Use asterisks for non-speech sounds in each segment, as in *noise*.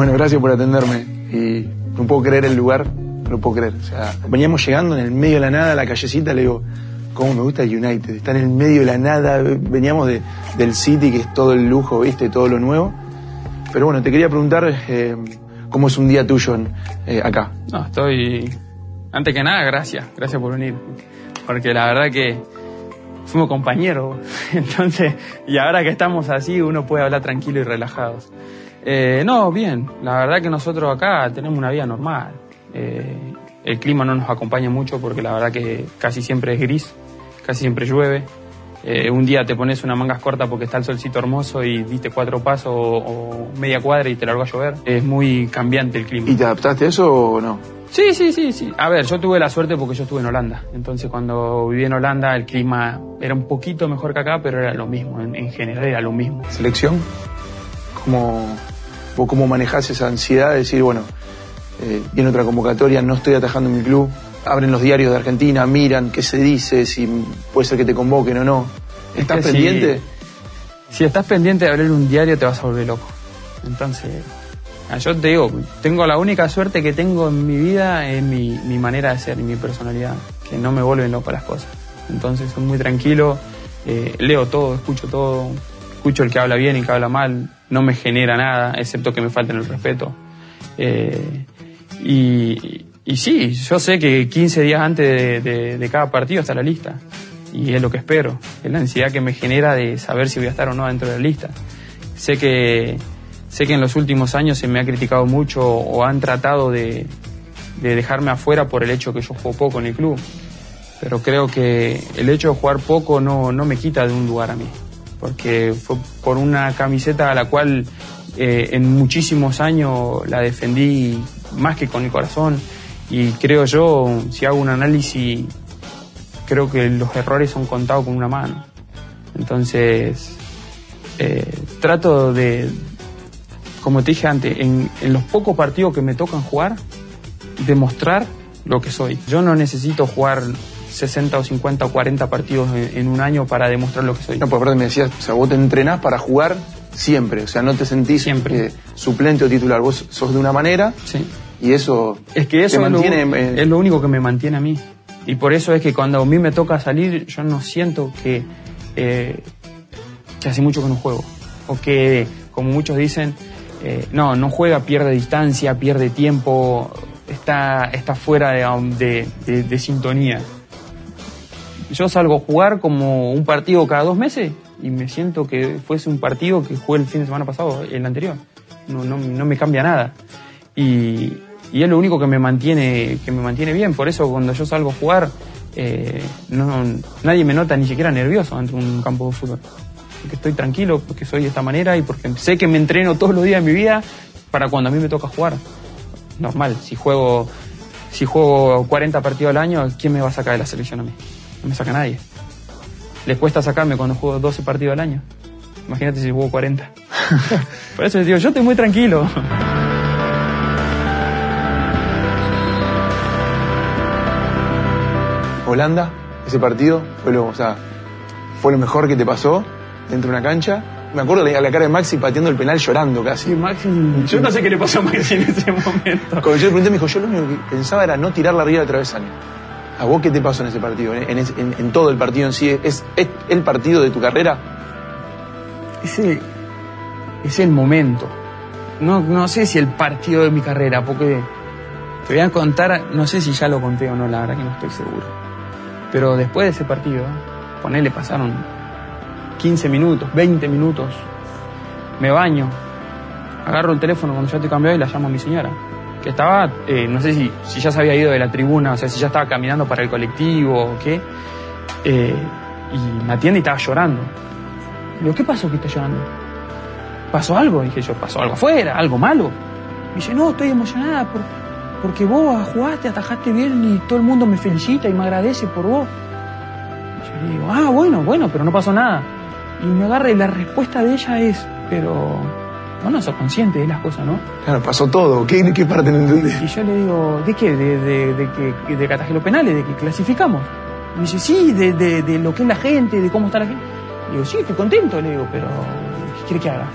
Bueno, gracias por atenderme. Y no puedo creer el lugar, no puedo creer. O sea, veníamos llegando en el medio de la nada a la callecita, le digo, cómo me gusta el United. Está en el medio de la nada, veníamos de, del City, que es todo el lujo, viste, todo lo nuevo. Pero bueno, te quería preguntar eh, cómo es un día tuyo eh, acá. No, estoy... Antes que nada, gracias, gracias por venir. Porque la verdad que fuimos compañeros. *laughs* Entonces, y ahora que estamos así, uno puede hablar tranquilo y relajado. Eh, no, bien. La verdad que nosotros acá tenemos una vida normal. Eh, el clima no nos acompaña mucho porque la verdad que casi siempre es gris, casi siempre llueve. Eh, un día te pones una mangas corta porque está el solcito hermoso y diste cuatro pasos o, media cuadra y te largó a llover. Es muy cambiante el clima. ¿Y te adaptaste a eso o no? Sí, sí, sí, sí. A ver, yo tuve la suerte porque yo estuve en Holanda. Entonces cuando viví en Holanda el clima era un poquito mejor que acá, pero era lo mismo. En, general era lo mismo. ¿Selección? ¿Cómo, vos cómo manejás esa ansiedad de decir, bueno, eh, viene otra convocatoria, no estoy atajando en mi club? abren los diarios de Argentina, miran qué se dice, si puede ser que te convoquen o no. ¿Estás pendiente? Si, estás pendiente de abrir un diario te vas a volver loco. Entonces, ah, yo te digo, tengo la única suerte que tengo en mi vida en mi, manera de ser y mi personalidad, que no me vuelven loco las cosas. Entonces, soy muy tranquilo, eh, leo todo, escucho todo, escucho el que habla bien y el que habla mal, no me genera nada, excepto que me falten el respeto. Eh, y, sí, yo sé que 15 días antes de, cada partido está la lista. Y es lo que espero. Es la ansiedad que me genera de saber si voy a estar o no dentro de la lista. Sé que, sé que en los últimos años se me ha criticado mucho o han tratado de, dejarme afuera por el hecho que yo juego poco en el club. Pero creo que el hecho de jugar poco no, no me quita de un lugar a mí. Porque fue por una camiseta a la cual eh, en muchísimos años la defendí más que con el corazón y creo yo, si hago un análisis, creo que los errores son contados con una mano. Entonces, eh, trato de, como te dije antes, en, los pocos partidos que me tocan jugar, demostrar lo que soy. Yo no necesito jugar 60 o 50 o 40 partidos en, un año para demostrar lo que soy. No, pues perdón, me decías, o sea, vos te entrenás para jugar siempre, o sea, no te sentís siempre. Eh, suplente o titular, vos sos de una manera sí. Y eso, es que eso mantiene, es, lo, único que me mantiene a mí. Y por eso es que cuando a mí me toca salir, yo no siento que, eh, que hace mucho que no juego. O que, como muchos dicen, eh, no, no juega, pierde distancia, pierde tiempo, está, está fuera de, de, de, sintonía. Yo salgo a jugar como un partido cada dos meses y me siento que fuese un partido que jugué el fin de semana pasado, el anterior. No, no, no me cambia nada. Y, y es lo único que me mantiene, que me mantiene bien. Por eso cuando yo salgo a jugar, eh, no, nadie me nota ni siquiera nervioso de un campo de fútbol. Porque estoy tranquilo, porque soy de esta manera y porque sé que me entreno todos los días de mi vida para cuando a mí me toca jugar. Normal, si juego, si juego 40 partidos al año, ¿quién me va a sacar de la selección a mí? No me saca nadie. Les cuesta sacarme cuando juego 12 partidos al año. Imagínate si juego 40. *laughs* Por eso les digo, yo estoy muy tranquilo. Holanda, ese partido, fue lo, o sea, fue lo mejor que te pasó dentro de una cancha. Me acuerdo a la cara de Maxi pateando el penal llorando casi. Maxi, yo no sé qué le pasó a Maxi en ese *laughs* momento. Cuando yo le pregunté, me dijo, yo lo único que pensaba era no tirar la arriba del travesaño. ¿A vos qué te pasó en ese partido? En, todo el partido en sí. ¿Es, el partido de tu carrera? Ese es el momento. No, no sé si el partido de mi carrera, porque te voy a contar, no sé si ya lo conté o no, la verdad que no estoy seguro. Pero después de ese partido, con él le pasaron 15 minutos, 20 minutos, me baño, agarro el teléfono cuando ya estoy cambiado y la llamo a mi señora, que estaba, eh, no sé si, si ya se había ido de la tribuna, o sea, si ya estaba caminando para el colectivo o qué, eh, y me atiende y estaba llorando. Le digo, ¿qué pasó que está llorando? ¿Pasó algo? dije yo, ¿pasó algo afuera? ¿Algo malo? Me dice, no, estoy emocionada por, porque vos jugaste, atajaste bien y todo el mundo me felicita y me agradece por vos. yo le digo, ah, bueno, bueno, pero no pasó nada. Y me agarra y la respuesta de ella es, pero vos no sos consciente de las cosas, ¿no? Claro, pasó todo. ¿Qué, qué parte no entendés? Y yo le digo, ¿de qué? ¿De, de, de, que, de que los penales? ¿De que clasificamos? Y me dice, sí, de, de, lo que es la gente, de cómo está la gente. Le digo, sí, estoy contento, le digo, pero ¿qué quiere que haga?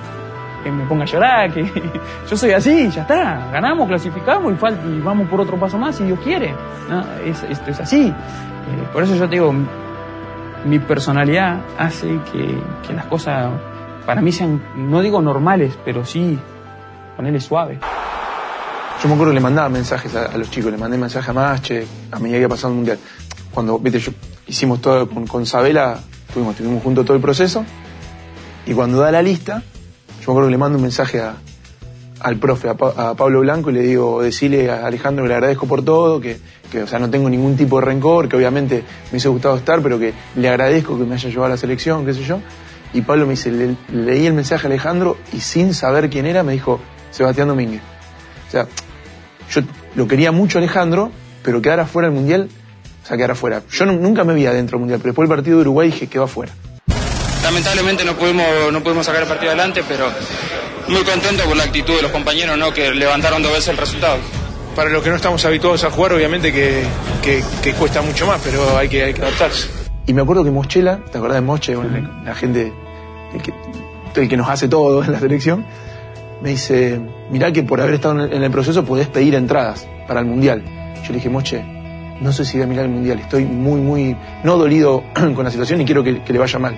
que me ponga a llorar, que *laughs* yo soy así, ya está, ganamos, clasificamos y, falta, y vamos por otro paso más si Dios quiere. Es, esto es así. Eh, por eso yo te digo, mi personalidad hace que, que, las cosas para mí sean, no digo normales, pero sí ponerle suave. Yo me acuerdo que le mandaba mensajes a, los chicos, le mandé mensajes a Mache, a medida que iba pasando el mundial. Cuando, viste, yo, hicimos todo con, con Sabela, estuvimos, estuvimos juntos todo el proceso, y cuando da la lista, yo me acuerdo que le mando un mensaje a, al profe, a, Pablo Blanco, y le digo, decirle a Alejandro que le agradezco por todo, que, que, o sea, no tengo ningún tipo de rencor, que obviamente me hubiese gustado estar, pero que le agradezco que me haya llevado a la selección, qué sé yo. Y Pablo me dice, leí el mensaje a Alejandro y sin saber quién era me dijo, Sebastián Domínguez. O sea, yo lo quería mucho Alejandro, pero quedar afuera del Mundial, o sea, quedar afuera. Yo nunca me vi adentro del Mundial, pero después del partido de Uruguay dije, quedó afuera. Lamentablemente no pudimos, no pudimos sacar el partido adelante, pero muy contento por la actitud de los compañeros, ¿no? que levantaron dos veces el resultado. Para los que no estamos habituados a jugar, obviamente que, que, cuesta mucho más, pero hay que, hay que adaptarse. Y me acuerdo que Moschela, ¿te acordás de Moche? la, gente el que, el que nos hace todo en la selección, me dice, mirá que por haber estado en el proceso podés pedir entradas para el Mundial. Yo le dije, Moche, no sé si voy a mirar el Mundial, estoy muy, muy, no dolido *clears throat* con la situación y quiero que, le vaya mal.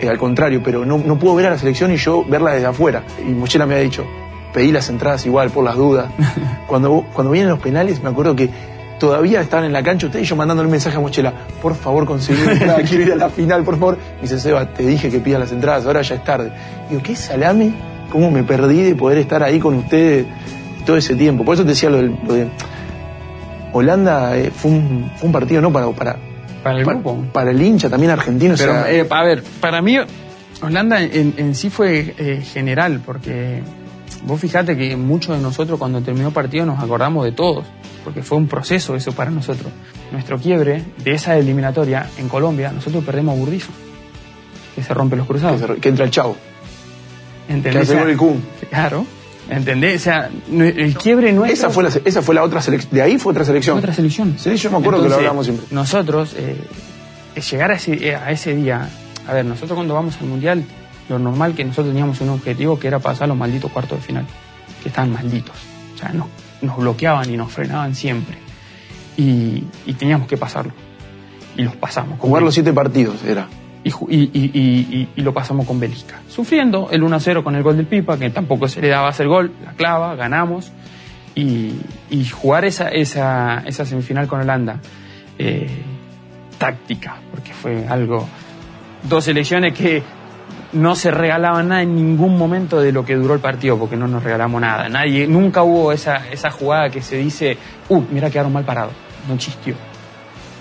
Eh, al contrario, pero no, no, puedo ver a la selección y yo verla desde afuera. Y Mochela me ha dicho, pedí las entradas igual por las dudas. *laughs* cuando, cuando vienen los penales, me acuerdo que todavía estaban en la cancha ustedes y yo mandándole un mensaje a Mochela, por favor conseguí entrada, *laughs* quiero ir a la final, por favor. Me dice, Seba, te dije que pidas las entradas, ahora ya es tarde. digo, ¿qué salame? ¿Cómo me perdí de poder estar ahí con ustedes todo ese tiempo? Por eso te decía lo de... Holanda eh, fue, un, fue, un, partido no para... Para, para el grupo. Para, el hincha, también argentino. Pero, eh, a ver, para mí Holanda en, en sí fue eh, general, porque vos fijate que muchos de nosotros cuando terminó el partido nos acordamos de todos porque fue un proceso eso para nosotros. Nuestro quiebre de esa eliminatoria en Colombia, nosotros perdemos a Burdizo, que se rompe los cruzados. Que, entra el chavo. ¿Entendés? Que el Kun. Claro. ¿Entendés? O sea, el quiebre no es. Esa fue la, esa fue la otra selección. De ahí fue otra selección. Otra selección. Sí, yo me acuerdo que lo hablamos siempre. Nosotros, eh, llegar a ese, a ese día. A ver, nosotros cuando vamos al mundial, lo normal que nosotros teníamos un objetivo que era pasar los malditos cuartos de final. Que estaban malditos. O sea, no, nos bloqueaban y nos frenaban siempre. Y, teníamos que pasarlo. Y los pasamos. Jugar los siete partidos era. Y, y, y, lo pasamos con Bélgica. Sufriendo el 1-0 con el gol del Pipa, que tampoco se le daba hacer gol, la clava, ganamos. Y, jugar esa, esa, esa semifinal con Holanda, eh, táctica, porque fue algo. Dos elecciones que no se regalaba nada en ningún momento de lo que duró el partido, porque no nos regalamos nada. Nadie, nunca hubo esa, esa jugada que se dice, uh, mira, quedaron mal parados. No existió.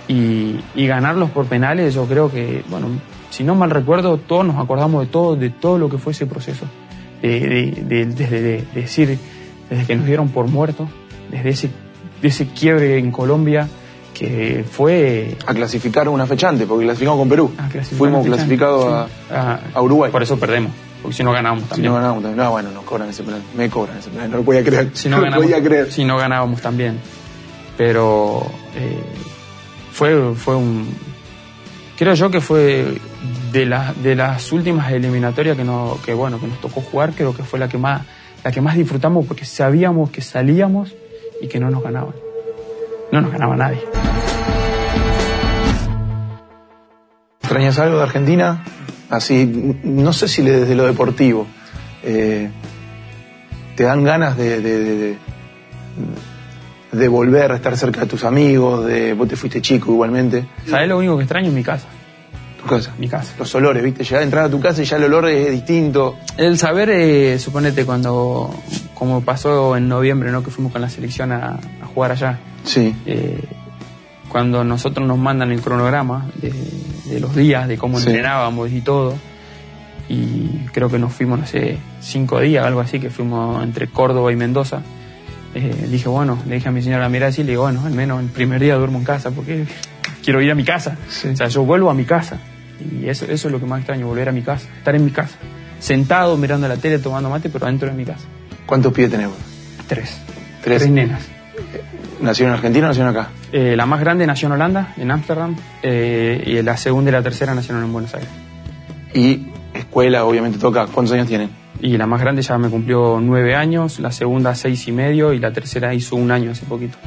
Y, ganarlos por penales, yo creo que, bueno, si no mal recuerdo, todos nos acordamos de todo, de todo lo que fue ese proceso. De, de, desde decir, desde que nos dieron por muertos, desde ese, ese quiebre en Colombia, que fue... A clasificar una fecha antes, porque clasificamos con Perú. Fuimos clasificados a, Uruguay. Por eso perdemos, porque si no ganamos también. Si no ganamos también. No, bueno, nos cobran ese plan. Me cobran ese plan, no lo podía creer. Si no, *laughs* ganamos, podía creer. Si no ganábamos también. Pero eh, fue, fue un... Creo yo que fue de, de las últimas eliminatorias que, no, que, bueno, que nos tocó jugar, creo que fue la que más, la que más disfrutamos porque sabíamos que salíamos y que no nos ganaban no nos ganaba nadie. ¿Extrañas algo de Argentina? Así, no sé si desde lo deportivo. Eh, ¿Te dan ganas de, de, de, volver a estar cerca de tus amigos? De, vos te fuiste chico igualmente. ¿Sabés lo único que extraño? Mi casa. ¿Tu casa? Mi casa. Los olores, ¿viste? Llegar a entrar a tu casa y ya el olor es distinto. El saber, eh, suponete, cuando, como pasó en noviembre, ¿no? Que fuimos con la selección a, a jugar allá Sí. Eh, cuando nosotros nos mandan el cronograma de, los días, de cómo entrenábamos y todo, y creo que nos fuimos, no sé, cinco días, algo así, que fuimos entre Córdoba y Mendoza. Eh, dije, bueno, le dije a mi señora, mira, así, le digo, bueno, al menos el primer día duermo en casa, porque *laughs* quiero ir a mi casa. O sea, yo vuelvo a mi casa. Y eso, eso es lo que más extraño, volver a mi casa, estar en mi casa. Sentado mirando la tele, tomando mate, pero dentro de mi casa. ¿Cuántos pies tenemos? Tres. Tres. Tres nenas. ¿Nació en Argentina o nació acá? Eh, la más grande nació en Holanda, en Ámsterdam, eh, y la segunda y la tercera nacieron en Buenos Aires. Y escuela, obviamente toca. ¿Cuántos años tienen? Y la más grande ya me cumplió nueve años, la segunda seis y medio y la tercera hizo un año hace poquito.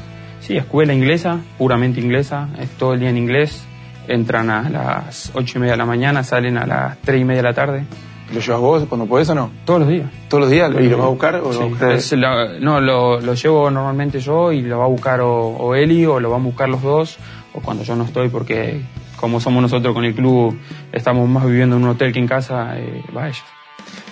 Sí, escuela inglesa, puramente inglesa, es todo el día en inglés. Entran a las ocho y media de la mañana, salen a las tres y media de la tarde. ¿Lo llevas vos cuando podés o no? Todos los días. ¿Todos los días? ¿Y lo vas a buscar o Sí, lo buscas? es la- no, lo, lo llevo normalmente yo y lo va a buscar o, o Eli o lo van a buscar los dos o cuando yo no estoy porque como somos nosotros con el club estamos más viviendo en un hotel que en casa, eh, va ella.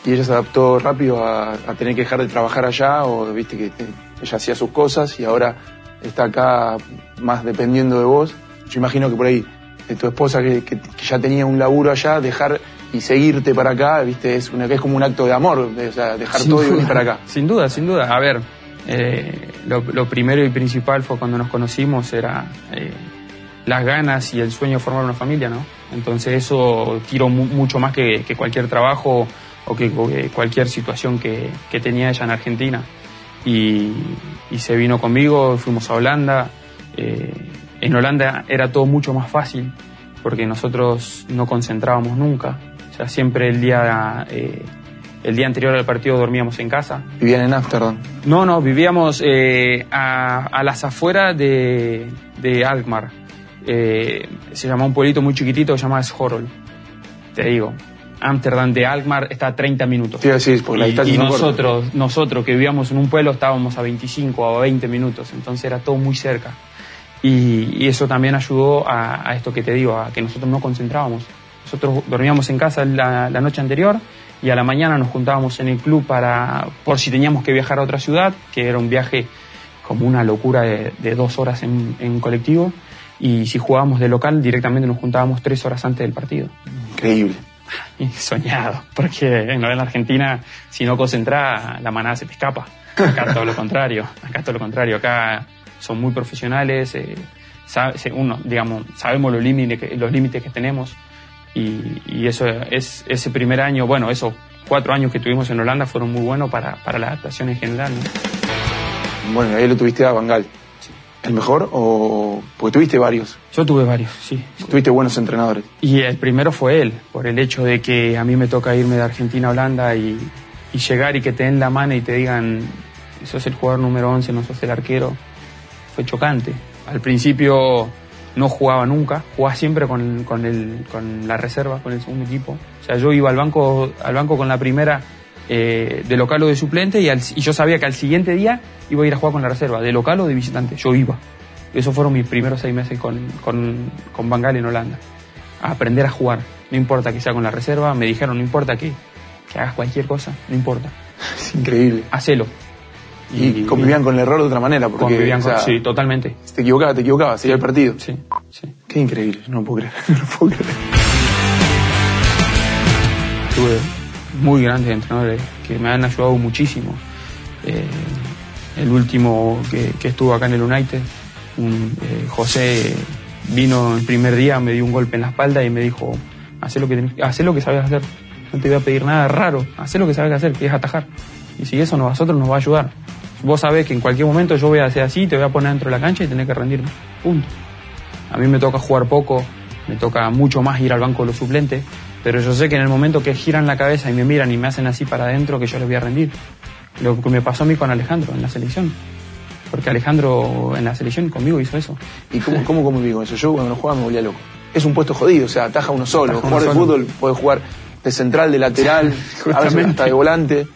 ¿Y ella se adaptó rápido a, a tener que dejar de trabajar allá o viste que te- ella hacía sus cosas y ahora está acá más dependiendo de vos? Yo imagino que por ahí de tu esposa que, que- que ya tenía un laburo allá, dejar y seguirte para acá, viste, es, una, es como un acto de amor, o sea, dejar Sin todo y duda, venir para acá. Sin duda, sin duda. A ver, eh, lo, lo primero y principal fue cuando nos conocimos, era eh, las ganas y el sueño de formar una familia, ¿no? Entonces eso tiró mu- mucho más que, que cualquier trabajo o que, cualquier situación que, que tenía ella en Argentina. Y, y se vino conmigo, fuimos a Holanda. eh, en Holanda era todo mucho más fácil porque nosotros no concentrábamos nunca. Sea, siempre el día, eh, el día anterior al partido dormíamos en casa. Vivían en Amsterdam. No, no, vivíamos eh, a, a las afueras de, de Alkmaar. Eh, se llama un pueblito muy chiquitito que se llama Schorl. Te digo, Ámsterdam de Alkmaar está a 30 minutos. Te iba a decir, porque la Y, y es corta. nosotros, nosotros que vivíamos en un pueblo estábamos a 25 o a 20 minutos, entonces era todo muy cerca. Y, y eso también ayudó a, a esto que te digo, a que nosotros no concentrábamos. Nosotros dormíamos en casa la, la noche anterior y a la mañana nos juntábamos en el club para, por si teníamos que viajar a otra ciudad, que era un viaje como una locura de, de dos horas en, en colectivo. Y si jugábamos de local, directamente nos juntábamos tres horas antes del partido. Increíble. *laughs* Soñado, porque en la Argentina, si no concentras, la manada se te escapa. Acá todo lo contrario, acá todo lo contrario, acá son muy profesionales, eh, sabe- uno, digamos, sabemos los límites que, los límites que tenemos y, y eso es ese primer año, bueno, esos cuatro años que tuvimos en Holanda fueron muy buenos para, para la adaptación en general. ¿no? Bueno, ahí lo tuviste a Bangal. ¿El mejor o...? Porque tuviste varios. Yo tuve varios, sí. Tuviste buenos entrenadores. Y el primero fue él, por el hecho de que a mí me toca irme de Argentina a Holanda y, y llegar y que te den la mano y te digan, sos el jugador número 11, no sos el arquero, fue chocante. Al principio no jugaba nunca, jugaba siempre con, con, el, con la reserva, con el segundo equipo. O sea, yo iba al banco, al banco con la primera eh, de local o de suplente y, al- y yo sabía que al siguiente día iba a ir a jugar con la reserva, de local o de visitante. Yo iba. Esos fueron mis primeros seis meses con, con, con Bangal en Holanda. A aprender a jugar. No importa que sea con la reserva, me dijeron, no importa que, que hagas cualquier cosa, no importa. *laughs* Es increíble. Hacelo. Y, convivían con el error de otra manera. Porque, convivían o sea, con- sí, totalmente. Si te equivocabas, te equivocabas, seguía el partido. Sí, sí. Qué increíble, no lo puedo creer. *laughs* No puedo creer. tuve muy grandes entrenadores que me han ayudado muchísimo. Eh, el último que, que estuvo acá en el United, un, eh, José, vino el primer día, me dio un golpe en la espalda y me dijo, haz lo que, tenés- hacé lo que sabes hacer, no te voy a pedir nada raro, haz lo que sabes hacer, que es atajar. Y si eso a nosotros nos va a ayudar. Vos sabés que en cualquier momento yo voy a hacer así, te voy a poner dentro de la cancha y tenés que rendirme. Punto. A mí me toca jugar poco, me toca mucho más ir al banco de los suplentes, pero yo sé que en el momento que giran la cabeza y me miran y me hacen así para adentro, que yo les voy a rendir. Lo que me pasó a mí con Alejandro en la selección. Porque Alejandro en la selección conmigo hizo eso. ¿Y cómo, cómo conviví con eso? Yo cuando no jugaba me volvía loco. Es un puesto jodido, o sea, ataja uno solo. Ataja jugar de fútbol puede jugar de central, de lateral, *laughs* a veces Justamente. hasta de volante.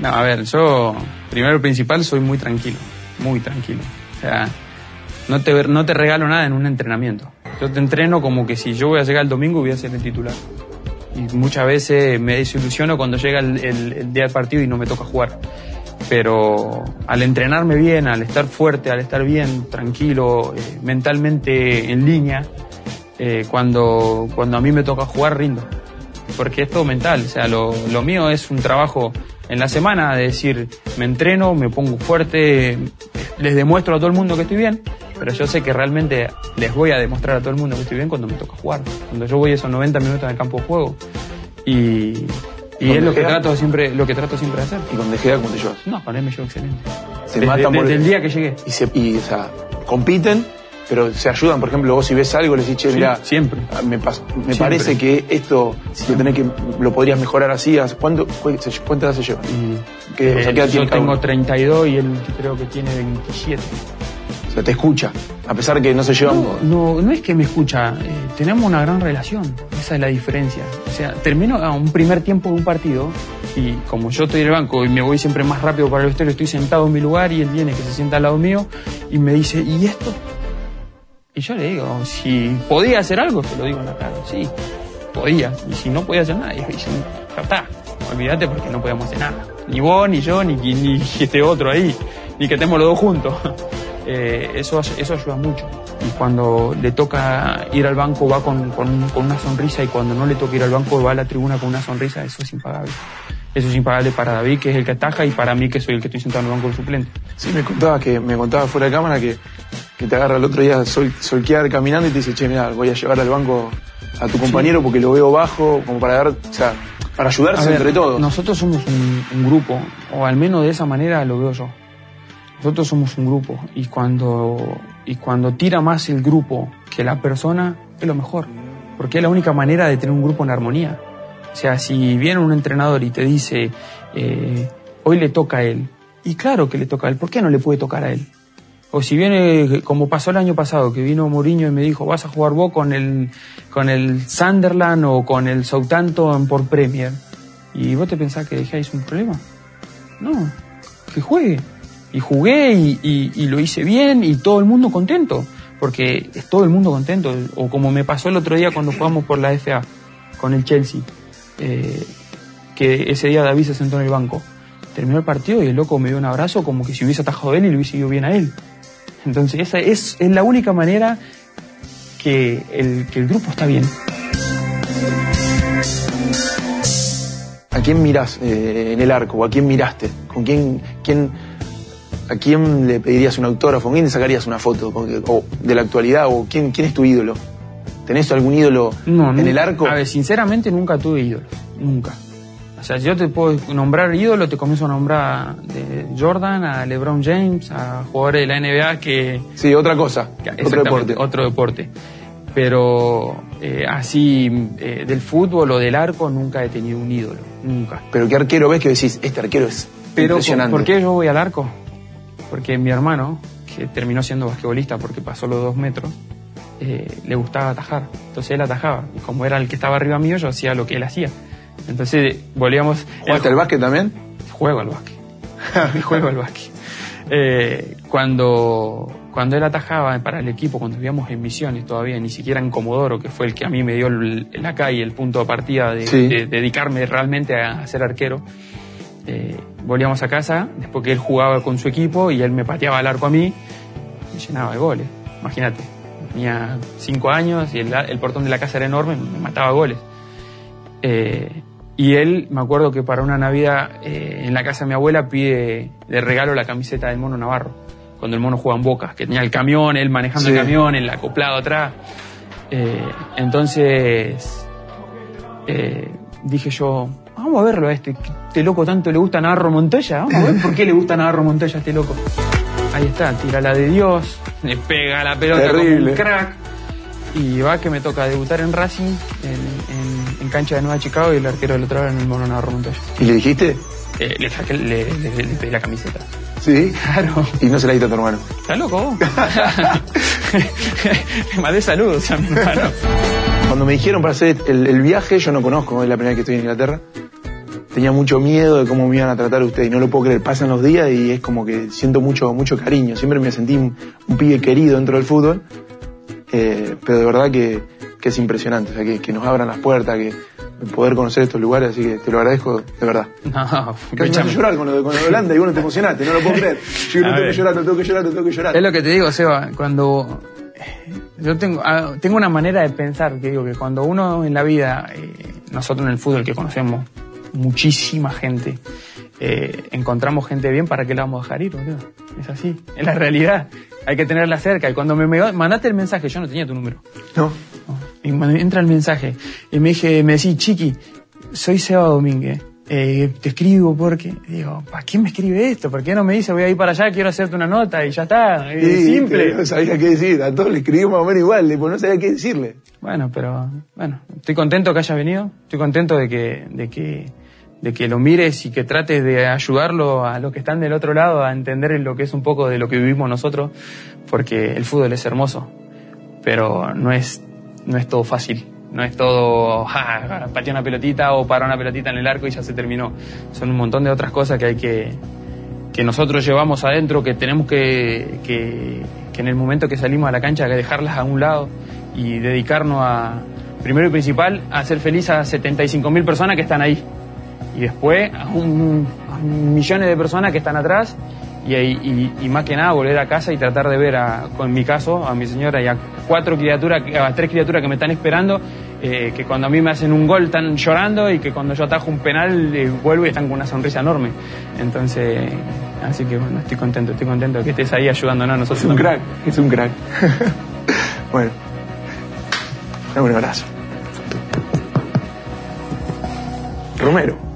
No, a ver, yo, primero principal, soy muy tranquilo. Muy tranquilo. O sea, no te, no te regalo nada en un entrenamiento. Yo te entreno como que si yo voy a llegar el domingo voy a ser el titular. Y muchas veces me desilusiono cuando llega el día del partido y no me toca jugar. Pero al entrenarme bien, al estar fuerte, al estar bien, tranquilo, eh, mentalmente en línea, eh, cuando, cuando a mí me toca jugar rindo. Porque es todo mental, o sea, lo, lo mío es un trabajo en la semana de decir, me entreno, me pongo fuerte, les demuestro a todo el mundo que estoy bien, pero yo sé que realmente les voy a demostrar a todo el mundo que estoy bien cuando me toca jugar, cuando yo voy esos 90 minutos en el campo de juego. Y, y ¿Dónde es lo que, queda? trato siempre, lo que trato siempre de hacer. Y con De Gea, ¿cómo te llevas? No, con él me llevo excelente. Se Desde, matan por desde el- el día que llegué. Y, se, y, o sea, compiten, pero se ayudan, por ejemplo, vos si ves algo, le decís, che, Sí, mirá, siempre. ah, me, me Siempre. parece que esto lo, tenés que, lo podrías mejorar así. ¿Hace ¿Cuánto, cu- se- ¿Cuántas edad se llevan? Y, ¿Qué- o sea, eh, qué edad yo tengo uno? 32 y él creo que tiene 27. O sea, te escucha, a pesar que no se llevan... No, no, no es que me escucha, eh, tenemos una gran relación, esa es la diferencia. O sea, termino a un primer tiempo de un partido y como yo estoy en el banco y me voy siempre más rápido para el vestuario, estoy sentado en mi lugar y él viene que se sienta al lado mío y me dice, ¿y esto? Y yo le digo, si podía hacer algo, se lo digo en la cara, sí, podía. Y si no podía hacer nada, y dice, ya está, olvídate porque no podíamos hacer nada. Ni vos, ni yo, ni, ni este otro ahí, ni que estemos los dos juntos. *laughs* Eh, eso, eso ayuda mucho. Y cuando le toca ir al banco va con, con- con una sonrisa y cuando no le toca ir al banco va a la tribuna con una sonrisa, eso es impagable. Eso es impagable para David, que es el que ataja, y para mí, que soy el que estoy sentado en el banco del suplente. Sí, me contabas que me contabas fuera de cámara que, que te agarra el otro día sol, solquear caminando y te dice, che, mira, voy a llevar al banco a tu compañero porque lo veo bajo, como para dar, o sea, para ayudarse ver, entre todos. Nosotros somos un, un grupo, o al menos de esa manera lo veo yo. Nosotros somos un grupo y cuando, y cuando tira más el grupo que la persona, es lo mejor. Porque es la única manera de tener un grupo en armonía. O sea, si viene un entrenador y te dice, eh, hoy le toca a él, y claro que le toca a él, ¿por qué no le puede tocar a él? O si viene, como pasó el año pasado, que vino Mourinho y me dijo, vas a jugar vos con el, con el Sunderland o con el Southampton por Premier. Y vos te pensás que dejáis un problema. No, que juegue. Y jugué y, lo hice bien y todo el mundo contento. Porque es todo el mundo contento. O como me pasó el otro día cuando jugamos por la FA con el Chelsea. eh, que ese día David se sentó en el banco. Terminó el partido y el loco me dio un abrazo como que si hubiese atajado él y le hubiese ido bien a él. Entonces esa es, es la única manera que el, que el grupo está bien. ¿A quién mirás eh, en el arco o a quién miraste? ¿Con quién, quién, a quién le pedirías un autógrafo? ¿Con quién le sacarías una foto? O de la actualidad o quién, quién es tu ídolo? ¿Tenés algún ídolo No, en el arco? A ver, sinceramente nunca tuve ídolos. Nunca. O sea, yo te puedo nombrar ídolos, te comienzo a nombrar de Jordan a LeBron James, a jugadores de la NBA que. Sí, otra cosa, que- otro deporte. Otro deporte. Pero eh, así, eh, del fútbol o del arco, nunca he tenido un ídolo. Nunca. Pero ¿qué arquero ves que decís, este arquero es Pero, impresionante? ¿por qué yo voy al arco? Porque mi hermano, que terminó siendo basquetbolista porque pasó los dos metros, eh, le gustaba atajar. Entonces él atajaba. Y como era el que estaba arriba mío, yo hacía lo que él hacía. Entonces volvíamos. ¿Jugaste al básquet también? Juego al básquet. *laughs* Juego al básquet. Eh, cuando, cuando él atajaba para el equipo, cuando vivíamos en Misiones todavía, ni siquiera en Comodoro, que fue el que a mí me dio el- la calle, el punto de partida de, Sí. de dedicarme realmente a, a ser arquero, eh, volvíamos a casa, después que él jugaba con su equipo y él me pateaba al arco a mí, me llenaba de goles. Imagínate, tenía cinco años y el, el portón de la casa era enorme, me mataba goles. Eh, y él, me acuerdo que para una Navidad eh, en la casa de mi abuela pide de regalo la camiseta del mono Navarro, cuando el mono jugaba en Boca, que tenía el camión, él manejando Sí. el camión, el acoplado atrás. Eh, entonces dije yo, vamos a verlo a este, este loco tanto le gusta Navarro Montoya, vamos a ver por qué le gusta Navarro Montoya a este loco. Ahí está, tira la de Dios, le pega la pelota como Terrible. un crack. Y va que me toca debutar en Racing, en, en- en cancha de Nueva Chicago y el arquero del otro lado en el Mono Navarro Montoya. ¿Y le dijiste? Eh, le, saqué- le, le- le- le pedí la camiseta. Sí. Claro. Y no se la diste a tu hermano. ¿Estás loco vos? *laughs* *laughs* Le mandé saludos a mi hermano. Cuando me dijeron para hacer el, el viaje, yo no conozco, es la primera vez que estoy en Inglaterra. Tenía mucho miedo de cómo me iban a tratar ustedes y no lo puedo creer. Pasan los días y es como que siento mucho, mucho cariño. Siempre me sentí un, un pibe querido dentro del fútbol. Eh, pero de verdad que, que es impresionante. O sea, que, que nos abran las puertas, que poder conocer estos lugares. Así que te lo agradezco de verdad. *laughs* No, Casi me hace llorar con lo, de, con lo de Holanda y bueno, te emocionaste, no lo puedo *laughs* creer. Yo no tengo que llorar, no tengo que llorar, no tengo que llorar. Es lo que te digo, Seba, cuando yo tengo, ah, tengo una manera de pensar que digo que cuando uno en la vida, eh, nosotros en el fútbol que conocemos muchísima gente, eh, encontramos gente bien, ¿para qué la vamos a dejar ir, boludo? Es así, es la realidad. Hay que tenerla cerca. Y cuando me, me mandaste el mensaje, yo no tenía tu número. No. Y me entra el mensaje y me dije, me decís, Chiqui, soy Seba Domínguez. Eh, te escribo porque, digo, ¿para qué me escribe esto? ¿Por qué no me dice voy a ir para allá, quiero hacerte una nota y ya está? Es simple. No sabía qué decir, a todos le escribimos más o menos igual, no sabía qué decirle. Bueno, pero bueno, estoy contento que haya venido, estoy contento de que, de que, de que lo mires y que trates de ayudarlo a los que están del otro lado a entender lo que es un poco de lo que vivimos nosotros, porque el fútbol es hermoso, pero no es, no es todo fácil. No es todo, ja, una pelotita o para una pelotita en el arco y ya se terminó. Son un montón de otras cosas que hay que, que nosotros llevamos adentro, que tenemos que, que, que en el momento que salimos a la cancha, que dejarlas a un lado y dedicarnos a, primero y principal, a hacer feliz a 75.000 personas que están ahí. Y después a, un, millones de personas que están atrás y, y, más que nada volver a casa y tratar de ver, a, en mi caso, a mi señora y a cuatro criaturas, a tres criaturas que me están esperando, eh, que cuando a mí me hacen un gol están llorando y que cuando yo atajo un penal eh, vuelvo y están con una sonrisa enorme. Entonces, así que bueno, estoy contento, estoy contento que estés ahí ayudándonos a nosotros. Es un crack, es un crack. *laughs* bueno, un abrazo. Romero.